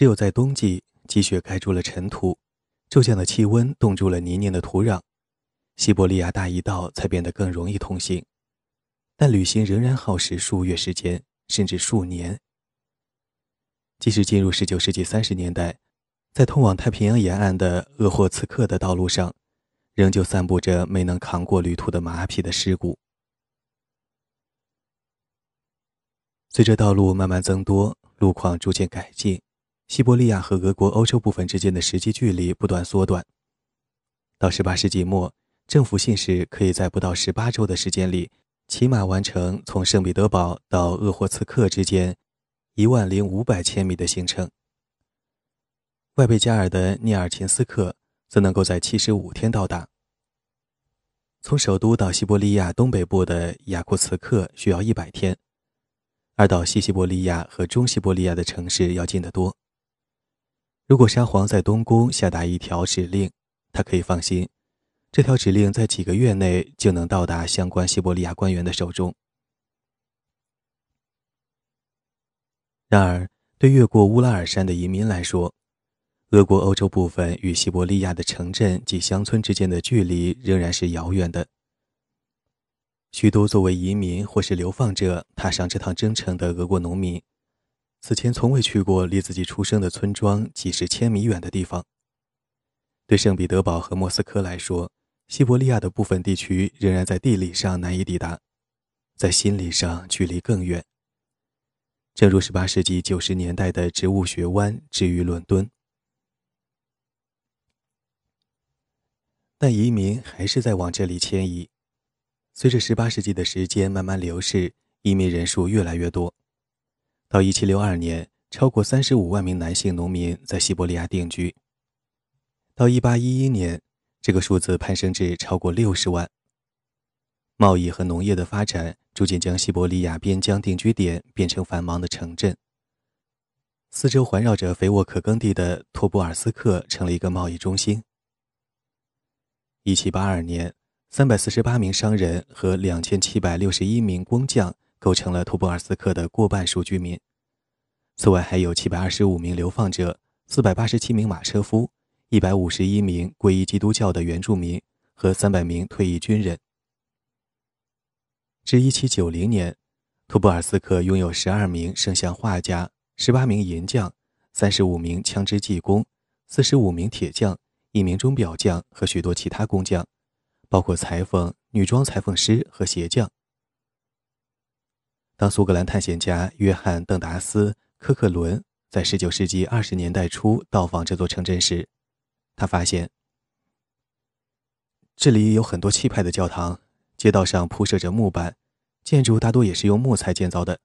只有在冬季，积雪盖住了尘土，骤降的气温冻住了泥泞的土壤，西伯利亚大驿道才变得更容易通行。但旅行仍然耗时数月时间，甚至数年。即使进入19世纪30年代，在通往太平洋沿岸的鄂霍次克的道路上，仍旧散布着没能扛过旅途的马匹的尸骨。随着道路慢慢增多，路况逐渐改进，西伯利亚和俄国欧洲部分之间的实际距离不断缩短。到18世纪末，政府信使可以在不到18周的时间里，骑马完成从圣彼得堡到鄂霍次克之间一万零五百千米的行程。外贝加尔的涅尔琴斯克则能够在七十五天到达。从首都到西伯利亚东北部的雅库茨克需要一百天，而到西西伯利亚和中西伯利亚的城市要近得多。如果沙皇在东宫下达一条指令，他可以放心，这条指令在几个月内就能到达相关西伯利亚官员的手中。然而，对越过乌拉尔山的移民来说，俄国欧洲部分与西伯利亚的城镇及乡村之间的距离仍然是遥远的。许多作为移民或是流放者踏上这趟征程的俄国农民，此前从未去过离自己出生的村庄几十千米远的地方。对圣彼得堡和莫斯科来说，西伯利亚的部分地区仍然在地理上难以抵达，在心理上距离更远。正如18世纪90年代的植物学湾至于伦敦。但移民还是在往这里迁移。随着18世纪的时间慢慢流逝，移民人数越来越多。到1762年，超过35万名男性农民在西伯利亚定居。到1811年，这个数字攀升至超过60万。贸易和农业的发展逐渐将西伯利亚边疆定居点变成繁忙的城镇。四周环绕着肥沃可耕地的托布尔斯克成了一个贸易中心。一七八二年，三百四十八名商人和两千七百六十一名工匠构成了图布尔斯克的过半数居民。此外，还有七百二十五名流放者、四百八十七名马车夫、一百五十一名皈依基督教的原住民和三百名退役军人。至一七九零年，图布尔斯克拥有十二名圣像画家、十八名银匠、三十五名枪支技工、四十五名铁匠。一名钟表匠和许多其他工匠，包括裁缝、女装裁缝师和鞋匠。当苏格兰探险家约翰·邓达斯·科克伦在19世纪20年代初到访这座城镇时，他发现这里有很多气派的教堂，街道上铺设着木板，建筑大多也是用木材建造的。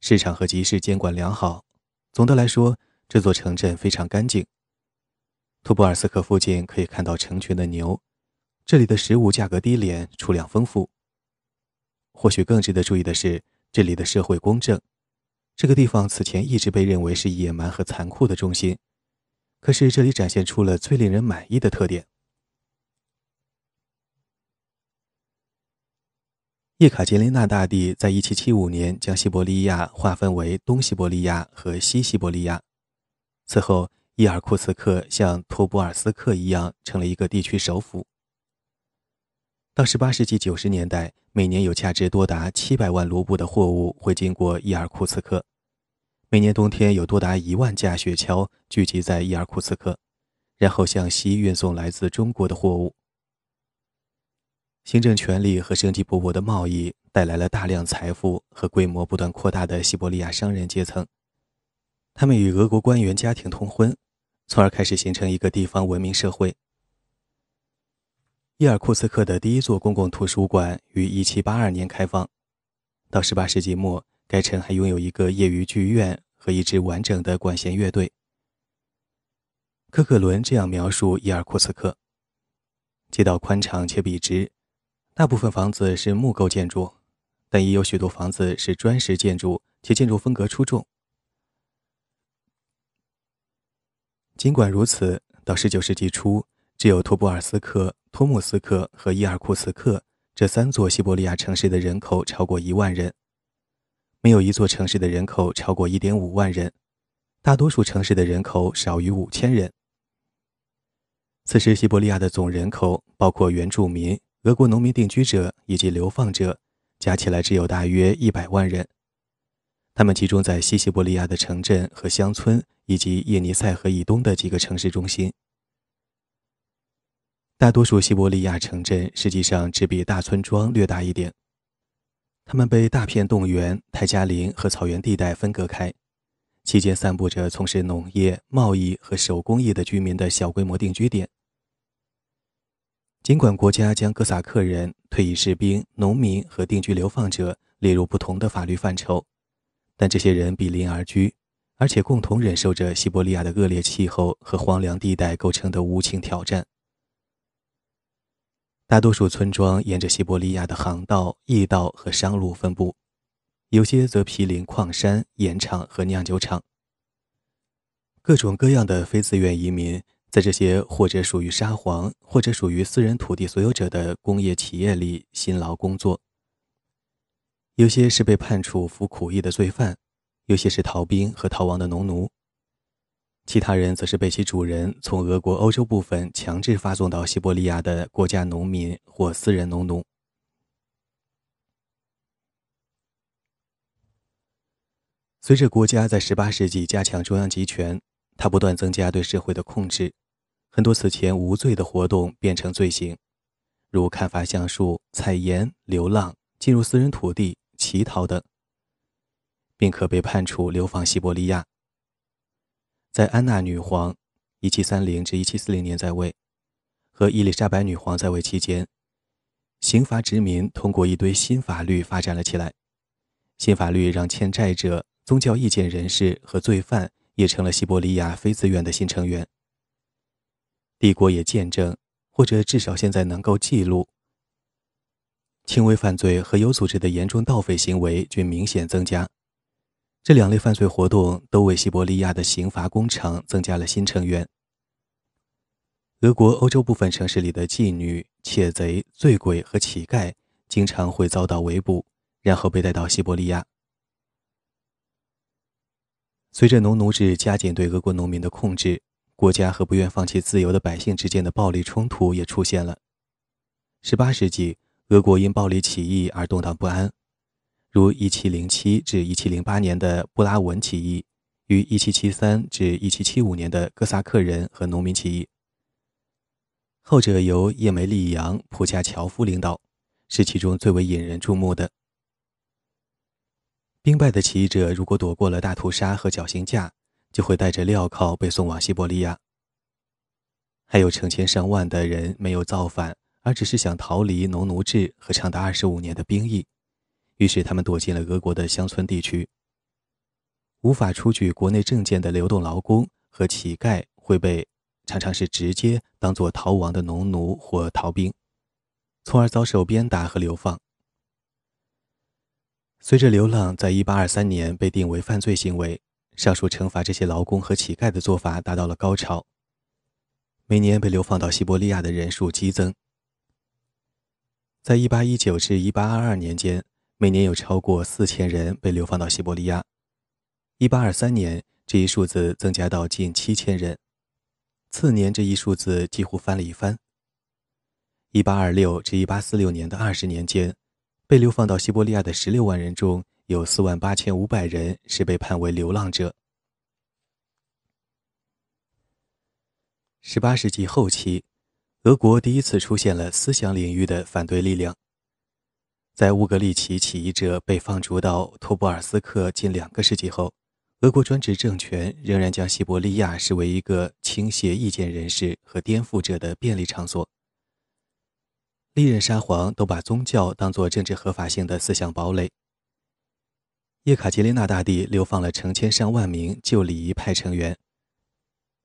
市场和集市监管良好，总的来说，这座城镇非常干净。图布尔斯克附近可以看到成群的牛，这里的食物价格低廉，储量丰富。或许更值得注意的是，这里的社会公正。这个地方此前一直被认为是野蛮和残酷的中心，可是这里展现出了最令人满意的特点。叶卡捷琳娜大帝在1775年将西伯利亚划分为东西伯利亚和西西伯利亚，此后。伊尔库茨克像托布尔斯克一样成了一个地区首府。到18世纪90年代，每年有价值多达700万卢布的货物会经过伊尔库茨克。每年冬天有多达1万架雪橇聚集在伊尔库茨克，然后向西运送来自中国的货物。行政权力和生机勃勃的贸易带来了大量财富和规模不断扩大的西伯利亚商人阶层。他们与俄国官员家庭通婚。从而开始形成一个地方文明社会。伊尔库茨克的第一座公共图书馆于1782年开放。到18世纪末，该城还拥有一个业余剧院和一支完整的管弦乐队。科克伦这样描述伊尔库茨克：街道宽敞且笔直，大部分房子是木构建筑，但也有许多房子是砖石建筑，且建筑风格出众。尽管如此，到19世纪初，只有托布尔斯克、托木斯克和伊尔库茨克这三座西伯利亚城市的人口超过一万人，没有一座城市的人口超过1.5万人，大多数城市的人口少于五千人。此时，西伯利亚的总人口，包括原住民、俄国农民定居者以及流放者，加起来只有大约一百万人。他们集中在西西伯利亚的城镇和乡村，以及叶尼塞河以东的几个城市中心。大多数西伯利亚城镇实际上只比大村庄略大一点。他们被大片动员、泰加林和草原地带分隔开，期间散布着从事农业、贸易和手工业的居民的小规模定居点。尽管国家将哥萨克人、退役士兵、农民和定居流放者列入不同的法律范畴，但这些人比邻而居，而且共同忍受着西伯利亚的恶劣气候和荒凉地带构成的无情挑战。大多数村庄沿着西伯利亚的航道、驿道和商路分布，有些则毗邻矿山、盐场和酿酒厂。各种各样的非自愿移民在这些或者属于沙皇、或者属于私人土地所有者的工业企业里辛劳工作。有些是被判处服苦役的罪犯，有些是逃兵和逃亡的农奴。其他人则是被其主人从俄国欧洲部分强制发送到西伯利亚的国家农民或私人农奴。随着国家在18世纪加强中央集权，它不断增加对社会的控制，很多此前无罪的活动变成罪行，如砍伐橡树、采盐、流浪、进入私人土地、乞讨等，并可被判处流放西伯利亚。在安娜女皇（一七三零至一七四零年在位）和伊丽莎白女皇在位期间，刑罚殖民通过一堆新法律发展了起来。新法律让欠债者、宗教意见人士和罪犯也成了西伯利亚非自愿的新成员。帝国也见证，或者至少现在能够记录，轻微犯罪和有组织的严重盗匪行为均明显增加。这两类犯罪活动都为西伯利亚的刑罚工厂增加了新成员。俄国欧洲部分城市里的妓女、窃贼、醉鬼和乞丐经常会遭到围捕，然后被带到西伯利亚。随着农奴制加紧对俄国农民的控制，国家和不愿放弃自由的百姓之间的暴力冲突也出现了。18世纪，俄国因暴力起义而动荡不安。如1707至1708年的布拉文起义与1773至1775年的哥萨克人和农民起义，后者由叶梅利扬·普加乔夫领导，是其中最为引人注目的。兵败的起义者如果躲过了大屠杀和绞刑架，就会带着镣铐被送往西伯利亚。还有成千上万的人没有造反，而只是想逃离农奴制和长达二十五年的兵役。于是，他们躲进了俄国的乡村地区。无法出具国内证件的流动劳工和乞丐会被常常是直接当作逃亡的农奴或逃兵，从而遭受鞭打和流放。随着流浪在1823年被定为犯罪行为，上述惩罚这些劳工和乞丐的做法达到了高潮。每年被流放到西伯利亚的人数激增，在1819至1822年间。每年有超过四千人被流放到西伯利亚。一八二三年，这一数字增加到近七千人，次年这一数字几乎翻了一番。一八二六至一八四六年的二十年间，被流放到西伯利亚的十六万人中有四万八千五百人是被判为流浪者。十八世纪后期，俄国第一次出现了思想领域的反对力量。在乌格利奇起义者被放逐到托布尔斯克近两个世纪后，俄国专制政权仍然将西伯利亚视为一个倾泻意见人士和颠覆者的便利场所。历任沙皇都把宗教当作政治合法性的思想堡垒。叶卡捷琳娜大帝流放了成千上万名旧礼仪派成员，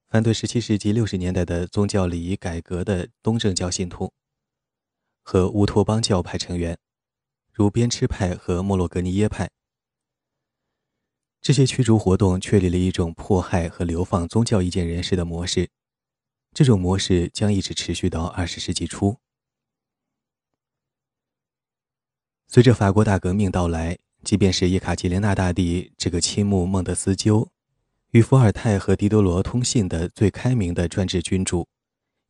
反对17世纪60年代的宗教礼仪改革的东正教信徒和乌托邦教派成员。如边吃派和莫洛格尼耶派，这些驱逐活动确立了一种迫害和流放宗教意见人士的模式。这种模式将一直持续到二十世纪初。随着法国大革命到来，即便是叶卡捷琳娜大帝这个倾慕孟德斯鸠、与伏尔泰和狄德罗通信的最开明的专制君主，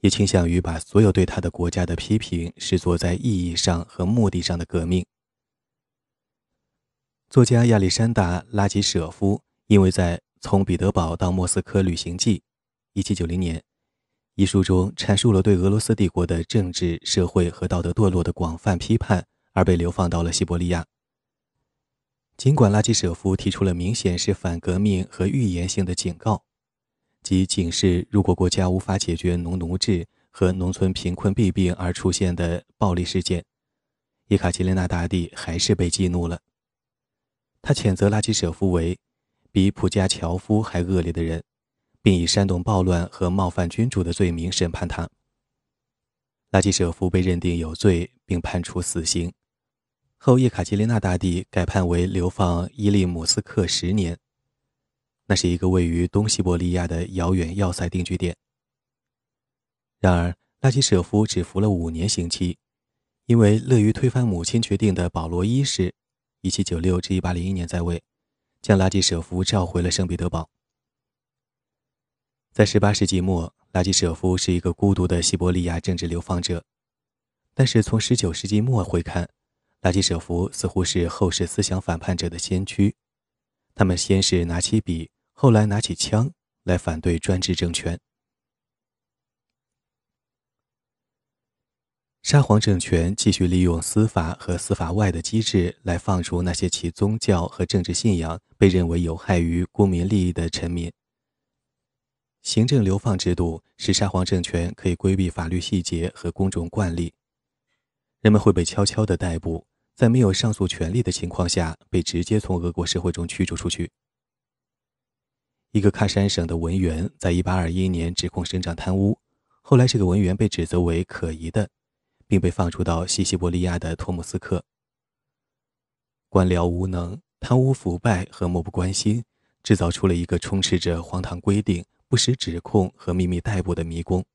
也倾向于把所有对他的国家的批评视作在意义上和目的上的革命。作家亚历山大·拉吉舍夫因为在《从彼得堡到莫斯科旅行记》（1790 年）一书中阐述了对俄罗斯帝国的政治、社会和道德堕落的广泛批判，而被流放到了西伯利亚。尽管拉基舍夫提出了明显是反革命和预言性的警告，即警示如果国家无法解决农奴制和农村贫困弊病而出现的暴力事件，叶卡捷琳娜大帝还是被激怒了。他谴责拉基舍夫为比普加乔夫还恶劣的人，并以煽动暴乱和冒犯君主的罪名审判他。拉基舍夫被认定有罪，并判处死刑。后叶卡捷琳娜大帝改判为流放伊利姆斯克十年，那是一个位于东西伯利亚的遥远要塞定居点。然而，拉基舍夫只服了五年刑期，因为乐于推翻母亲决定的保罗一世（一七九六至一八零一年在位）将拉基舍夫召回了圣彼得堡。在18世纪末，拉基舍夫是一个孤独的西伯利亚政治流放者，但是从19世纪末回看。拉基舍夫似乎是后世思想反叛者的先驱，他们先是拿起笔，后来拿起枪来反对专制政权。沙皇政权继续利用司法和司法外的机制来放逐那些其宗教和政治信仰被认为有害于公民利益的臣民。行政流放制度使沙皇政权可以规避法律细节和公众惯例，人们会被悄悄地逮捕。在没有上诉权利的情况下，被直接从俄国社会中驱逐出去。一个喀山省的文员在1821年指控省长贪污，后来这个文员被指责为可疑的，并被放逐到西西伯利亚的托木斯克。官僚无能、贪污腐败和漠不关心，制造出了一个充斥着荒唐规定、不实指控和秘密逮捕的迷宫。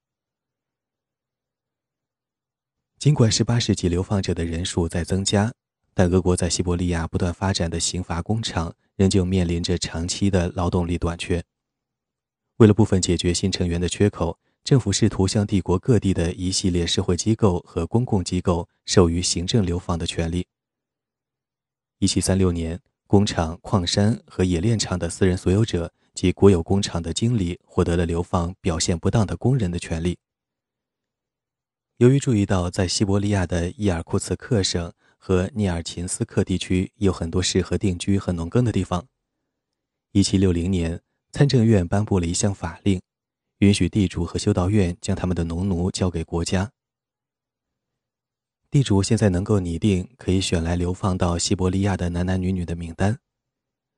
尽管18世纪流放者的人数在增加，但俄国在西伯利亚不断发展的刑罚工厂仍旧面临着长期的劳动力短缺。为了部分解决新成员的缺口，政府试图向帝国各地的一系列社会机构和公共机构授予行政流放的权利。1736年，工厂、矿山和冶炼厂的私人所有者及国有工厂的经理获得了流放表现不当的工人的权利。由于注意到在西伯利亚的伊尔库茨克省和涅尔琴斯克地区有很多适合定居和农耕的地方，1760年，参政院颁布了一项法令，允许地主和修道院将他们的农奴交给国家。地主现在能够拟定可以选来流放到西伯利亚的男男女女的名单，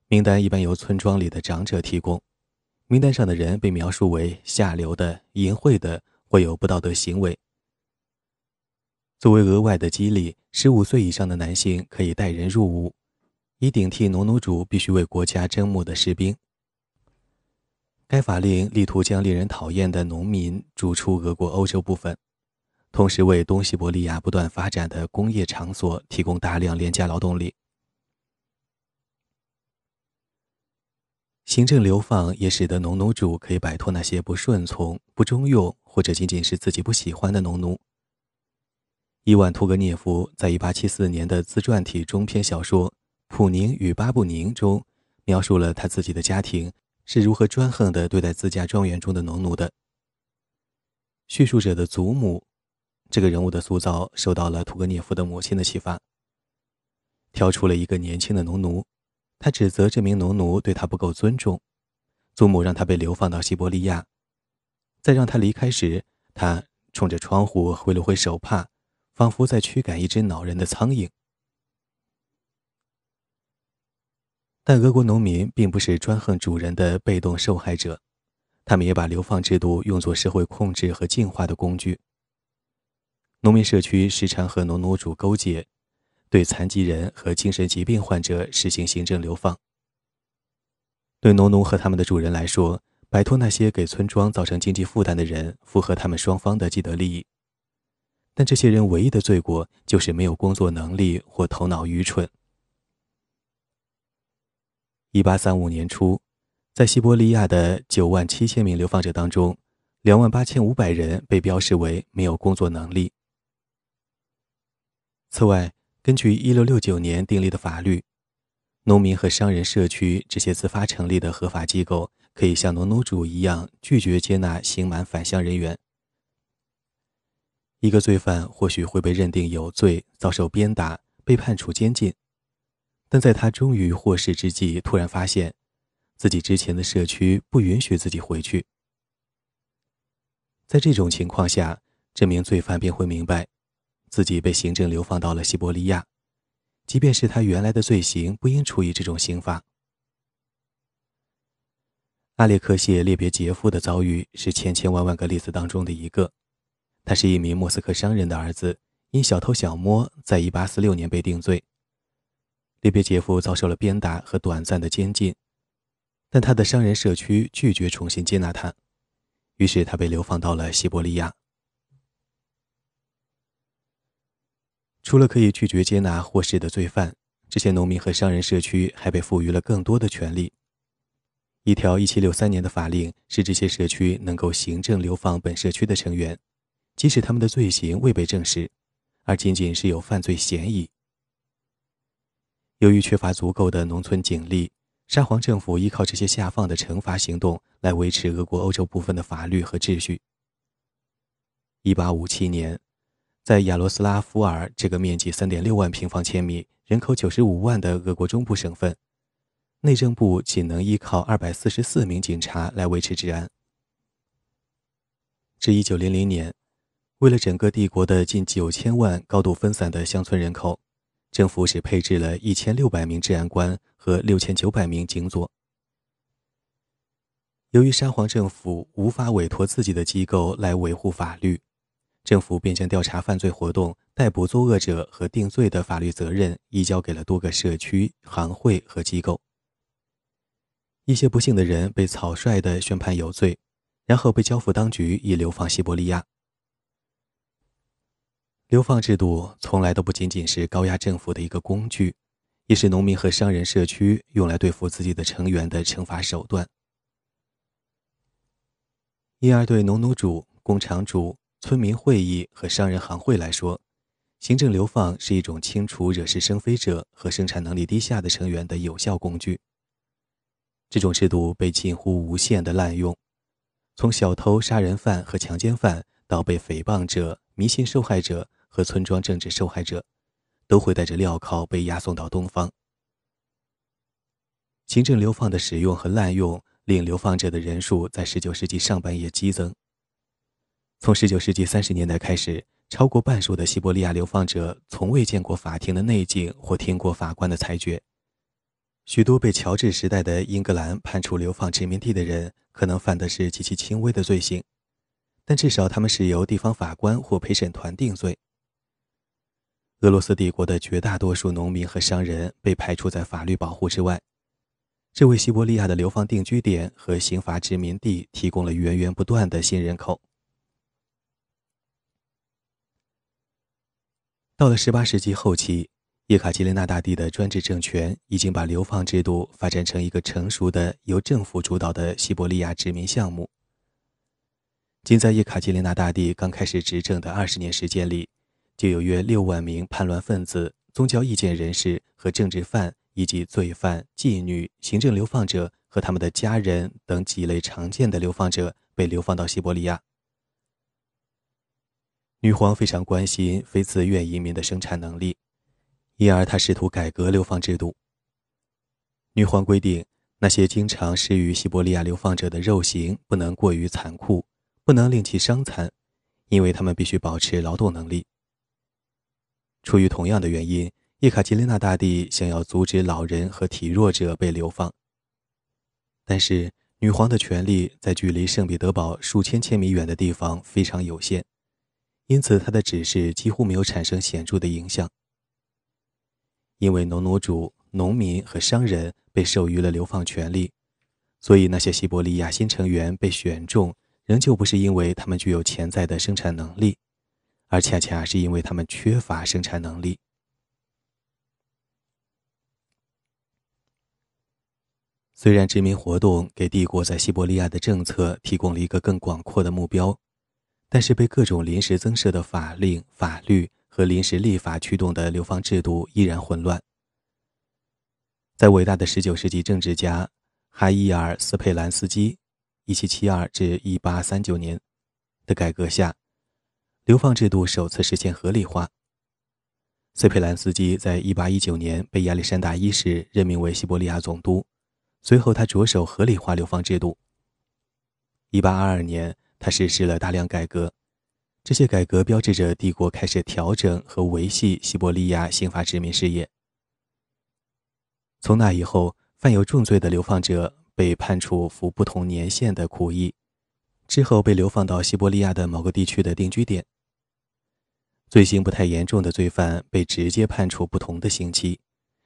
名单一般由村庄里的长者提供，名单上的人被描述为下流的、淫秽的或有不道德行为。作为额外的激励，十五岁以上的男性可以带人入伍，以顶替农奴主必须为国家征募的士兵。该法令力图将令人讨厌的农民逐出俄国欧洲部分，同时为东西伯利亚不断发展的工业场所提供大量廉价劳动力。行政流放也使得农奴主可以摆脱那些不顺从、不中用或者仅仅是自己不喜欢的农奴。伊万·托格涅夫在1874年的自传体中篇小说《普宁与巴布宁》中，描述了他自己的家庭是如何专横地对待自家庄园中的农奴的。叙述者的祖母，这个人物的塑造受到了屠格涅夫的母亲的启发。挑出了一个年轻的农奴，他指责这名农奴对他不够尊重。祖母让他被流放到西伯利亚，在让他离开时，他冲着窗户挥了挥手帕。仿佛在驱赶一只恼人的苍蝇，但俄国农民并不是专横主人的被动受害者，他们也把流放制度用作社会控制和进化的工具。农民社区时常和农奴主勾结，对残疾人和精神疾病患者实行行政流放。对农奴和他们的主人来说，摆脱那些给村庄造成经济负担的人，符合他们双方的既得利益。但这些人唯一的罪过就是没有工作能力或头脑愚蠢。一八三五年初，在西伯利亚的九万七千名流放者当中，两万八千五百人被标示为没有工作能力。此外，根据一六六九年订立的法律，农民和商人社区这些自发成立的合法机构，可以像农奴主一样拒绝接纳刑满返乡人员。一个罪犯或许会被认定有罪，遭受鞭打，被判处监禁，但在他终于获释之际，突然发现，自己之前的社区不允许自己回去。在这种情况下，这名罪犯便会明白，自己被行政流放到了西伯利亚，即便是他原来的罪行，不应处以这种刑罚。阿列克谢列别杰夫的遭遇是千千万万个例子当中的一个。他是一名莫斯科商人的儿子，因小偷小摸，在1846年被定罪。列别杰夫遭受了鞭打和短暂的监禁，但他的商人社区拒绝重新接纳他，于是他被流放到了西伯利亚。除了可以拒绝接纳获释的罪犯，这些农民和商人社区还被赋予了更多的权利。一条1763年的法令使这些社区能够行政流放本社区的成员。即使他们的罪行未被证实，而仅仅是有犯罪嫌疑。由于缺乏足够的农村警力，沙皇政府依靠这些下放的惩罚行动来维持俄国欧洲部分的法律和秩序。1857年，在亚罗斯拉夫尔这个面积3.6万平方千米、人口95万的俄国中部省份，内政部仅能依靠244名警察来维持治安。至1900年。为了整个帝国的近九千万高度分散的乡村人口，政府只配置了一千六百名治安官和六千九百名警佐。由于沙皇政府无法委托自己的机构来维护法律，政府便将调查犯罪活动、逮捕作恶者和定罪的法律责任移交给了多个社区、行会和机构。一些不幸的人被草率地宣判有罪，然后被交付当局以流放西伯利亚。流放制度从来都不仅仅是高压政府的一个工具，也是农民和商人社区用来对付自己的成员的惩罚手段。因而，对农奴主、工厂主、村民会议和商人行会来说，行政流放是一种清除惹是生非者和生产能力低下的成员的有效工具。这种制度被近乎无限的滥用，从小偷、杀人犯和强奸犯到被诽谤者、迷信受害者。和村庄政治受害者，都会带着镣铐被押送到东方。行政流放的使用和滥用，令流放者的人数在19世纪上半叶激增。从19世纪30年代开始，超过半数的西伯利亚流放者从未见过法庭的内景或听过法官的裁决。许多被乔治时代的英格兰判处流放殖民地的人，可能犯的是极其轻微的罪行，但至少他们是由地方法官或陪审团定罪。俄罗斯帝国的绝大多数农民和商人被排除在法律保护之外，这为西伯利亚的流放定居点和刑罚殖民地提供了源源不断的新人口。到了18世纪后期，叶卡捷琳娜大帝的专制政权已经把流放制度发展成一个成熟的由政府主导的西伯利亚殖民项目。仅在叶卡捷琳娜大帝刚开始执政的二十年时间里，就有约六万名叛乱分子、宗教意见人士和政治犯，以及罪犯、妓女、行政流放者和他们的家人等几类常见的流放者被流放到西伯利亚。女皇非常关心非自愿移民的生产能力，因而她试图改革流放制度。女皇规定，那些经常施于西伯利亚流放者的肉刑不能过于残酷，不能令其伤残，因为他们必须保持劳动能力。出于同样的原因，叶卡捷琳娜大帝想要阻止老人和体弱者被流放。但是，女皇的权力在距离圣彼得堡数千千米远的地方非常有限，因此她的指示几乎没有产生显著的影响。因为农奴主、农民和商人被授予了流放权利，所以那些西伯利亚新成员被选中，仍旧不是因为他们具有潜在的生产能力。而恰恰是因为他们缺乏生产能力。虽然殖民活动给帝国在西伯利亚的政策提供了一个更广阔的目标，但是被各种临时增设的法令、法律和临时立法驱动的流放制度依然混乱。在伟大的19世纪政治家哈伊尔·斯佩兰斯基 （1772-1839 年）的改革下，流放制度首次实现合理化。斯佩兰斯基在1819年被亚历山大一世任命为西伯利亚总督，随后他着手合理化流放制度。1822年，他实施了大量改革，这些改革标志着帝国开始调整和维系西伯利亚刑法殖民事业。从那以后，犯有重罪的流放者被判处服不同年限的苦役，之后被流放到西伯利亚的某个地区的定居点。罪行不太严重的罪犯被直接判处不同的刑期，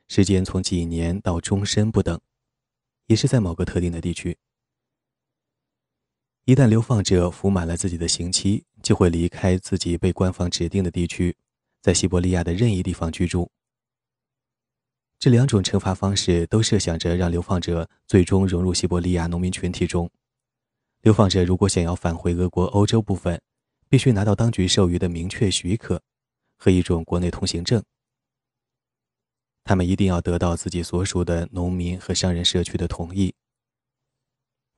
时间从几年到终身不等，也是在某个特定的地区。一旦流放者服满了自己的刑期，就会离开自己被官方指定的地区，在西伯利亚的任意地方居住。这两种惩罚方式都设想着让流放者最终融入西伯利亚农民群体中。流放者如果想要返回俄国欧洲部分，必须拿到当局授予的明确许可和一种国内通行证。他们一定要得到自己所属的农民和商人社区的同意，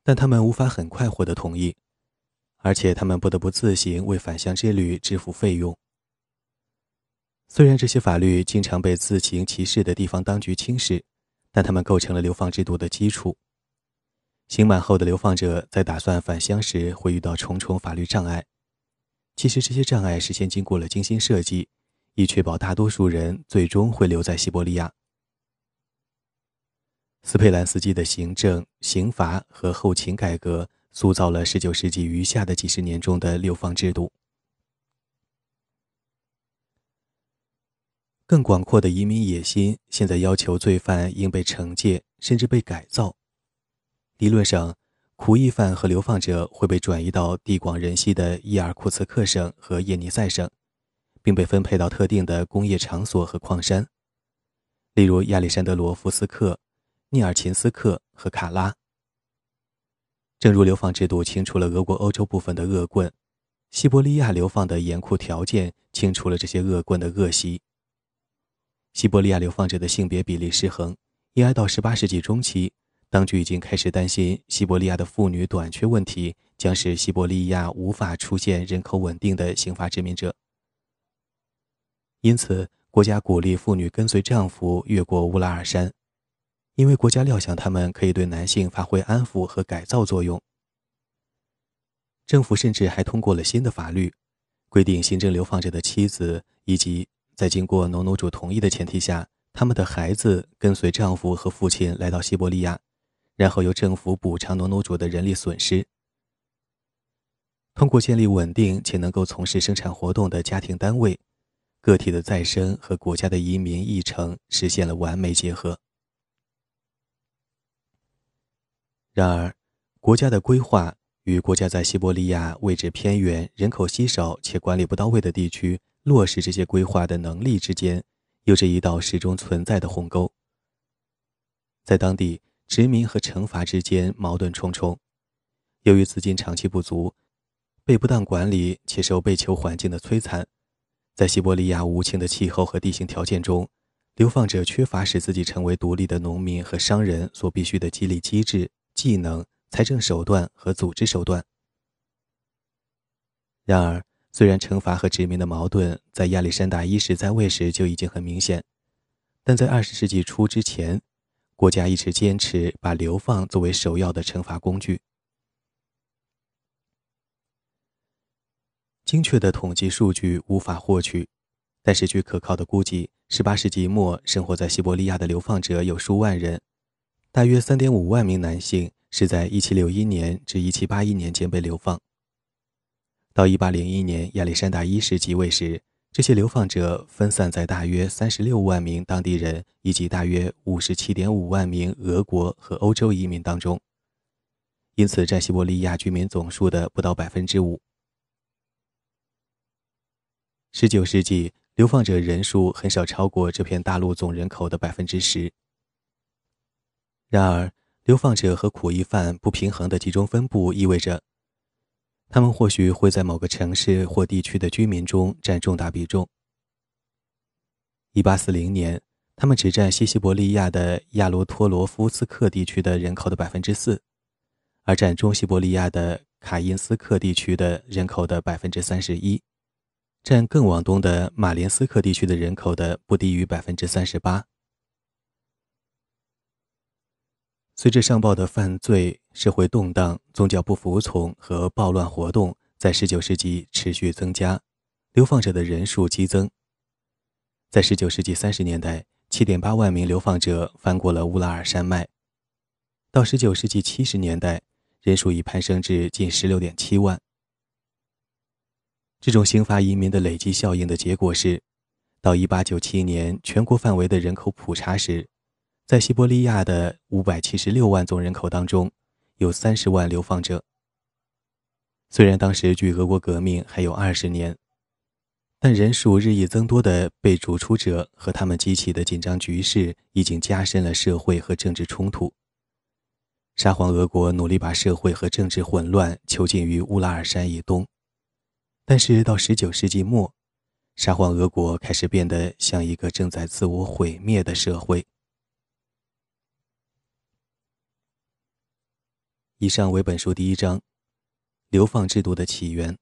但他们无法很快获得同意，而且他们不得不自行为返乡之旅支付费用。虽然这些法律经常被自行其事的地方当局轻视，但他们构成了流放制度的基础。刑满后的流放者在打算返乡时会遇到重重法律障碍。其实这些障碍事先经过了精心设计，以确保大多数人最终会留在西伯利亚。斯佩兰斯基的行政、刑罚和后勤改革，塑造了19世纪余下的几十年中的流放制度。更广阔的移民野心，现在要求罪犯应被惩戒，甚至被改造。理论上，苦役犯和流放者会被转移到地广人稀的伊尔库茨克省和叶尼塞省，并被分配到特定的工业场所和矿山，例如亚历山德罗夫斯克、涅尔琴斯克和卡拉。正如流放制度清除了俄国欧洲部分的恶棍，西伯利亚流放的严酷条件清除了这些恶棍的恶习。西伯利亚流放者的性别比例失衡，一直到18世纪中期，当局已经开始担心西伯利亚的妇女短缺问题将使西伯利亚无法出现人口稳定的刑罚殖民者。因此，国家鼓励妇女跟随丈夫越过乌拉尔山，因为国家料想他们可以对男性发挥安抚和改造作用。政府甚至还通过了新的法律，规定行政流放者的妻子以及。在经过农奴主同意的前提下，他们的孩子跟随丈夫和父亲来到西伯利亚，然后由政府补偿农奴主的人力损失。通过建立稳定且能够从事生产活动的家庭单位，个体的再生和国家的移民议程实现了完美结合。然而，国家的规划与国家在西伯利亚位置偏远、人口稀少且管理不到位的地区。落实这些规划的能力之间，有着一道始终存在的鸿沟。在当地，殖民和惩罚之间矛盾重重。由于资金长期不足，被不当管理且受被囚环境的摧残，在西伯利亚无情的气候和地形条件中，流放者缺乏使自己成为独立的农民和商人所必须的激励机制、技能、财政手段和组织手段。然而，虽然惩罚和殖民的矛盾在亚历山大一世在位时就已经很明显，但在二十世纪初之前，国家一直坚持把流放作为首要的惩罚工具。精确的统计数据无法获取，但是据可靠的估计，十八世纪末生活在西伯利亚的流放者有数万人，大约三点五万名男性是在一七六一年至一七八一年间被流放。到1801年亚历山大一世即位时，这些流放者分散在大约36万名当地人以及大约57.5万名俄国和欧洲移民当中，因此占西伯利亚居民总数的不到百分之五。19世纪，流放者人数很少超过这片大陆总人口的百分之十。然而，流放者和苦役犯不平衡的集中分布意味着，他们或许会在某个城市或地区的居民中占重大比重。1840年，他们只占西西伯利亚的亚罗托罗夫斯克地区的人口的百分之四，而占中西伯利亚的卡因斯克地区的人口的百分之三十一，占更往东的马连斯克地区的人口的不低于百分之三十八。随着上报的犯罪、社会动荡、宗教不服从和暴乱活动在19世纪持续增加，流放者的人数激增。在19世纪30年代，7.8万名流放者翻过了乌拉尔山脉；到19世纪70年代，人数已攀升至近16.7万。这种刑罚移民的累积效应的结果是，到1897年全国范围的人口普查时。在西伯利亚的五百七十六万总人口当中，有三十万流放者。虽然当时距俄国革命还有二十年，但人数日益增多的被逐出者和他们激起的紧张局势已经加深了社会和政治冲突。沙皇俄国努力把社会和政治混乱囚禁于乌拉尔山以东，但是到十九世纪末，沙皇俄国开始变得像一个正在自我毁灭的社会。以上为本书第一章：流放制度的起源。